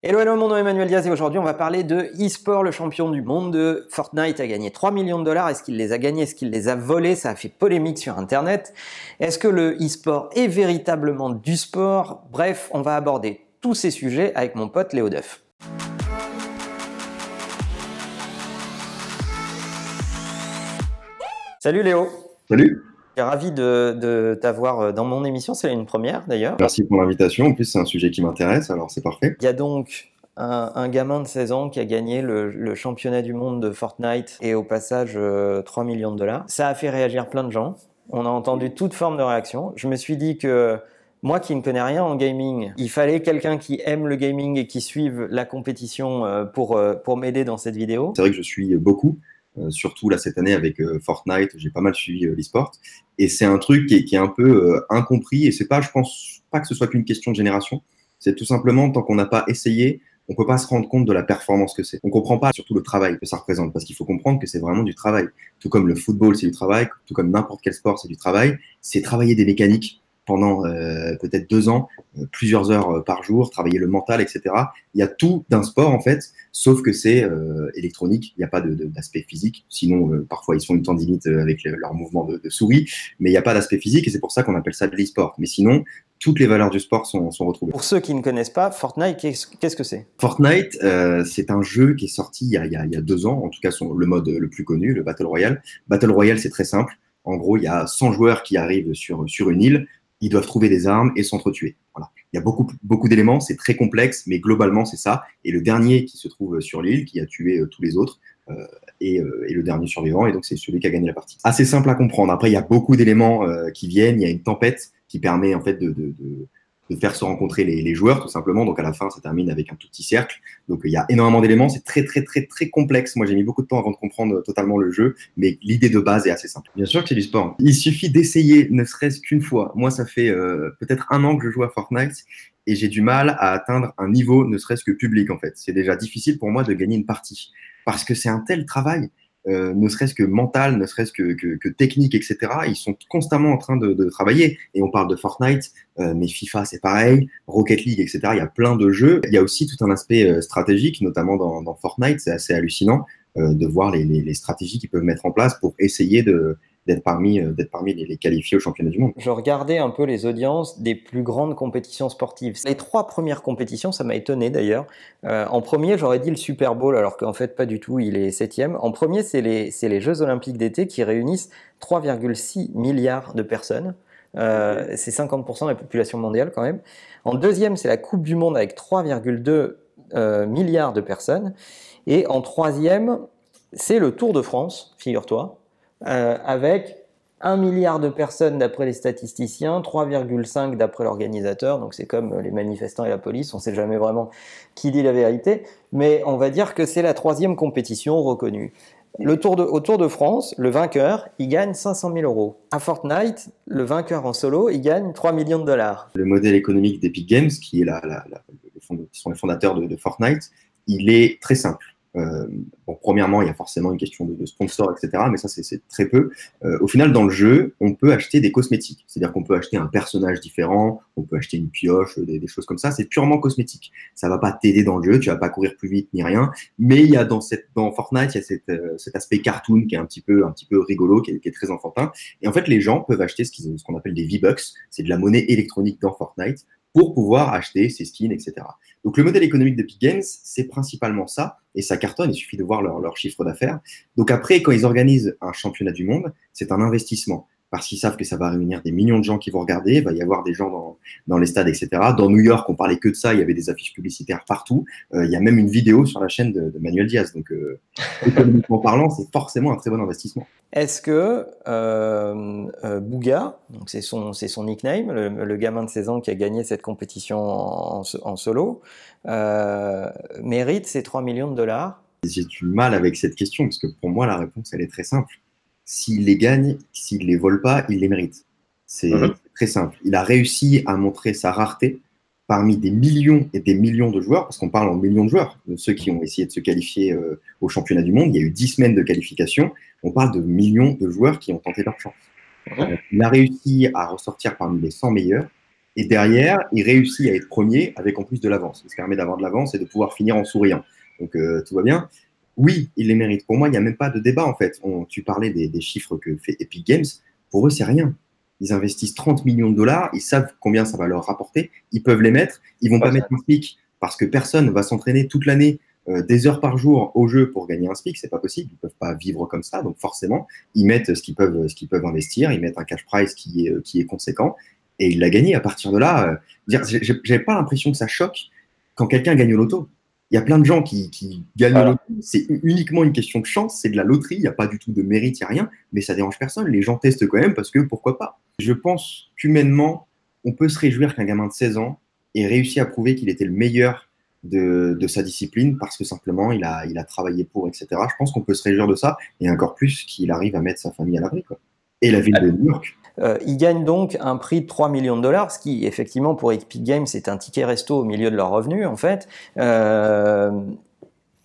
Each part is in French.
Hello, hello, mon nom est Emmanuel Diaz et aujourd'hui on va parler de e-sport, le champion du monde de Fortnite a gagné 3 millions de dollars. Est-ce qu'il les a gagnés? Est-ce qu'il les a volés? Ça a fait polémique sur internet. Est-ce que le e-sport est véritablement du sport? Bref, on va aborder tous ces sujets avec mon pote Léo Duff. Salut Léo Salut suis ravi de, t'avoir euh, dans mon émission. C'est une première d'ailleurs. Merci pour l'invitation. En plus, c'est un sujet qui m'intéresse, alors c'est parfait. Il y a donc un, gamin de 16 ans qui a gagné le, championnat du monde de Fortnite et au passage 3 euh, millions de dollars. Ça a fait réagir plein de gens. On a entendu toute forme de réaction. Je me suis dit que moi qui ne connais rien en gaming, il fallait quelqu'un qui aime le gaming et qui suive la compétition euh, pour, pour m'aider dans cette vidéo. C'est vrai que je suis beaucoup. Euh, surtout là cette année avec euh, Fortnite, j'ai pas mal suivi euh, l'e-sport. Et c'est un truc qui est, un peu incompris. Et c'est pas, je pense pas que ce soit qu'une question de génération. C'est tout simplement tant qu'on n'a pas essayé, on peut pas se rendre compte de la performance que c'est. On comprend pas surtout le travail que ça représente, parce qu'il faut comprendre que c'est vraiment du travail. Tout comme le football, c'est du travail, tout comme n'importe quel sport, c'est du travail. C'est travailler des mécaniques, pendant euh, peut-être deux ans, euh, plusieurs heures euh, par jour, travailler le mental, etc. Il y a tout d'un sport en fait, sauf que c'est électronique, il n'y a pas d'aspect physique. Sinon, parfois ils sont une tendinite avec leur mouvement de, souris, mais il n'y a pas d'aspect physique et c'est pour ça qu'on appelle ça de l'e-sport. Mais sinon, toutes les valeurs du sport sont, sont retrouvées. Pour ceux qui ne connaissent pas, Fortnite, qu'est-ce que c'est? Fortnite, c'est un jeu qui est sorti il y, a, il, y a, deux ans, en tout cas son, le mode le plus connu, le Battle Royale. Battle Royale, c'est très simple. En gros, il y a 100 joueurs qui arrivent sur, sur une île ils doivent trouver des armes et s'entretuer. Voilà. Il y a beaucoup, beaucoup d'éléments, c'est très complexe, mais globalement, c'est ça. Et le dernier qui se trouve sur l'île, qui a tué euh, tous les autres, euh, est, euh, le dernier survivant, et donc c'est celui qui a gagné la partie. Assez simple à comprendre. Après, il y a beaucoup d'éléments euh, qui viennent. Il y a une tempête qui permet en fait de, de, de de faire se rencontrer les, les, joueurs tout simplement. Donc à la fin, ça termine avec un tout petit cercle. Donc il y a énormément d'éléments. C'est très très très très complexe. Moi, j'ai mis beaucoup de temps avant de comprendre totalement le jeu, mais l'idée de base est assez simple. Bien sûr que c'est du sport. Il suffit d'essayer, ne serait-ce qu'une fois. Moi, ça fait euh, peut-être un an que je joue à Fortnite et j'ai du mal à atteindre un niveau, ne serait-ce que public en fait. C'est déjà difficile pour moi de gagner une partie parce que c'est un tel travail. Euh, ne serait-ce que mental, ne serait-ce que, que, technique, etc. Ils sont constamment en train de, travailler. Et on parle de Fortnite, euh, mais FIFA c'est pareil, Rocket League, etc. Il y a plein de jeux. Il y a aussi tout un aspect euh, stratégique, notamment dans, Fortnite. C'est assez hallucinant de voir les, les, stratégies qu'ils peuvent mettre en place pour essayer de, d'être parmi, euh, d'être parmi les, qualifiés au championnat du monde. Je regardais un peu les audiences des plus grandes compétitions sportives. Les trois premières compétitions, ça m'a étonné d'ailleurs. Euh, en premier, j'aurais dit le Super Bowl, alors qu'en fait pas du tout, il est septième. En premier, c'est les, les Jeux Olympiques d'été qui réunissent 3,6 milliards de personnes. Euh, c'est 50% de la population mondiale quand même. En deuxième, c'est la Coupe du Monde avec 3,2 milliards de personnes. Et en troisième, c'est le Tour de France, figure-toi, euh, avec 1 milliard de personnes d'après les statisticiens, 3,5 d'après l'organisateur, donc c'est comme les manifestants et la police, on ne sait jamais vraiment qui dit la vérité, mais on va dire que c'est la troisième compétition reconnue. Le tour de, au Tour de France, le vainqueur, il gagne 500 000 euros. À Fortnite, le vainqueur en solo, il gagne 3 millions de dollars. Le modèle économique d'Epic Games, qui, est sont les fondateurs de Fortnite, il est très simple euh, bon, premièrement, il y a forcément une question de, de sponsor, etc. Mais ça, c'est très peu. Euh, au final, dans le jeu, on peut acheter des cosmétiques. C'est-à-dire qu'on peut acheter un personnage différent, on peut acheter une pioche, des, choses comme ça. C'est purement cosmétique. Ça va pas t'aider dans le jeu, tu vas pas courir plus vite ni rien. Mais il y a dans, Fortnite, il y a euh, cet aspect cartoon qui est un petit peu, rigolo, qui est, qui est très enfantin. Et en fait, les gens peuvent acheter ce qu'on appelle des V-Bucks. C'est de la monnaie électronique dans Fortnite pour pouvoir acheter ses skins, etc. Donc le modèle économique de Big Games, c'est principalement ça, et ça cartonne, il suffit de voir leur chiffre d'affaires. Donc après, quand ils organisent un championnat du monde, c'est un investissement parce qu'ils savent que ça va réunir des millions de gens qui vont regarder, il va y avoir des gens dans, dans les stades, etc. Dans New York, on parlait que de ça, il y avait des affiches publicitaires partout. Euh, il y a même une vidéo sur la chaîne de, Manuel Diaz. Donc, euh, économiquement parlant, c'est forcément un très bon investissement. Est-ce que euh, euh Bouga, donc c'est son, c'est son nickname, le, gamin de 16 ans qui a gagné cette compétition en, en solo, mérite ces 3 millions de dollars? J'ai du mal avec cette question parce que pour moi, la réponse, elle est très simple s'il les gagne, s'il les vole pas, il les mérite. C'est mhm. très simple. Il a réussi à montrer sa rareté parmi des millions et des millions de joueurs, parce qu'on parle en millions de joueurs, de ceux qui ont essayé de se qualifier euh, au championnat du monde. Il y a eu dix semaines de qualification. On parle de millions de joueurs qui ont tenté leur chance. Mhm. il a réussi à ressortir parmi les 100 meilleurs Et derrière, il réussit à être premier avec en plus de l'avance. Ça permet d'avoir de l'avance et de pouvoir finir en souriant. Donc euh, tout va bien. Oui, il les mérite. Pour moi, il n'y a même pas de débat en fait. tu parlais des, des, chiffres que fait Epic Games. Pour eux, c'est rien. Ils investissent 30 millions de dollars. Ils savent combien ça va leur rapporter. Ils peuvent les mettre. Ils vont pas mettre un SMIC parce que personne va s'entraîner toute l'année euh, des heures par jour au jeu pour gagner un SMIC, c'est pas possible. Ils peuvent pas vivre comme ça. Donc forcément, ils mettent ce qu'ils peuvent, ce qu'ils peuvent investir. Ils mettent un cash price qui est, qui est conséquent et il l'a gagné. À partir de là, euh, j'avais pas l'impression que ça choque quand quelqu'un gagne au loto. Il y a plein de gens qui, qui gagnent au loto. C'est uniquement une question de chance. C'est de la loterie. Il n'y a pas du tout de mérite, il n'y a rien. Mais ça dérange personne. Les gens testent quand même parce que pourquoi pas. Je pense qu'humainement, on peut se réjouir qu'un gamin de 16 ans ait réussi à prouver qu'il était le meilleur de, sa discipline parce que simplement il a, il a travaillé pour, etc. Je pense qu'on peut se réjouir de ça et encore plus qu'il arrive à mettre sa famille à l'abri. Et la ville de New York. Euh, il gagne donc un prix de 3 millions de dollars, ce qui effectivement pour Epic Games c'est un ticket resto au milieu de leurs revenus en fait. Euh,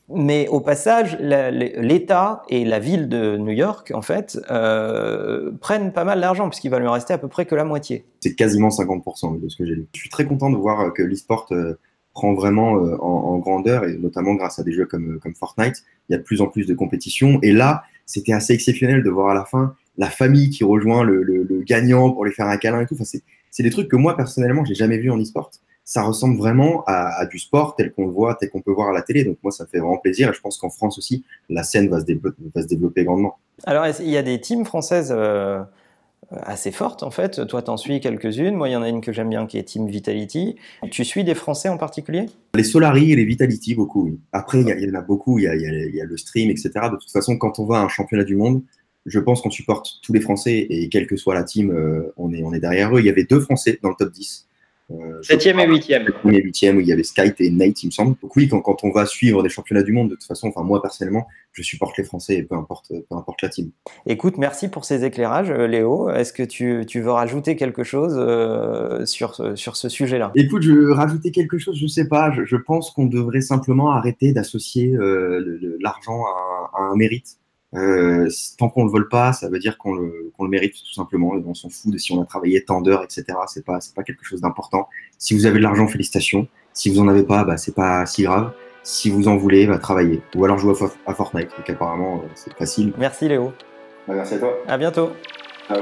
mais au passage, l'État et la ville de New York, en fait, euh, prennent pas mal d'argent, puisqu'il va lui rester à peu près que la moitié. C'est quasiment 50% de ce que j'ai lu. Je suis très content de voir que l'e-sport prend vraiment euh, en, grandeur, et notamment grâce à des jeux comme, comme Fortnite. Il y a de plus en plus de compétitions. Et là, c'était assez exceptionnel de voir à la fin la famille qui rejoint le, le, gagnant pour lui faire un câlin et tout. Enfin, c'est des trucs que moi, personnellement, j'ai jamais vu en e-sport. Ça ressemble vraiment à, à du sport tel qu'on le voit, tel qu'on peut voir à la télé. Donc moi, ça me fait vraiment plaisir. Et je pense qu'en France aussi, la scène va se, développer, va se développer grandement. Alors, il y a des teams françaises euh, assez forte en fait? Toi, t'en suis quelques-unes. Moi, il y en a une que j'aime bien qui est Team Vitality. Tu suis des Français en particulier? Les Solari et les Vitality, beaucoup, oui. Après, il y, en a beaucoup. Il y y a, le stream, etc. De toute façon, quand on va à un championnat du monde, je pense qu'on supporte tous les Français et quelle que soit la team, euh, on, est, on est derrière eux. Il y avait deux Français dans le top 10. Euh, septième et huitième. Septième et huitième, où il y avait Skype et Nate, il me semble. Donc oui, quand, quand, on va suivre des championnats du monde, de toute façon, enfin moi personnellement, je supporte les Français et peu importe, peu importe la team. Écoute, merci pour ces éclairages, euh, Léo. Est-ce que tu, tu, veux rajouter quelque chose euh, sur, sur ce sujet-là? Écoute, je veux rajouter quelque chose, je sais pas. Je, je pense qu'on devrait simplement arrêter d'associer euh, l'argent à, à, un mérite. Euh, tant qu'on le vole pas, ça veut dire qu'on le, le, mérite tout simplement. Et on s'en fout de si on a travaillé tant d'heures, etc. C'est pas, c'est pas quelque chose d'important. Si vous avez de l'argent, félicitations. Si vous en avez pas, bah, c'est pas si grave. Si vous en voulez, bah, travaillez. Ou alors jouez à, Fortnite. Donc apparemment, euh, c'est facile. Merci Léo. Bah, merci à toi. À bientôt. Ciao.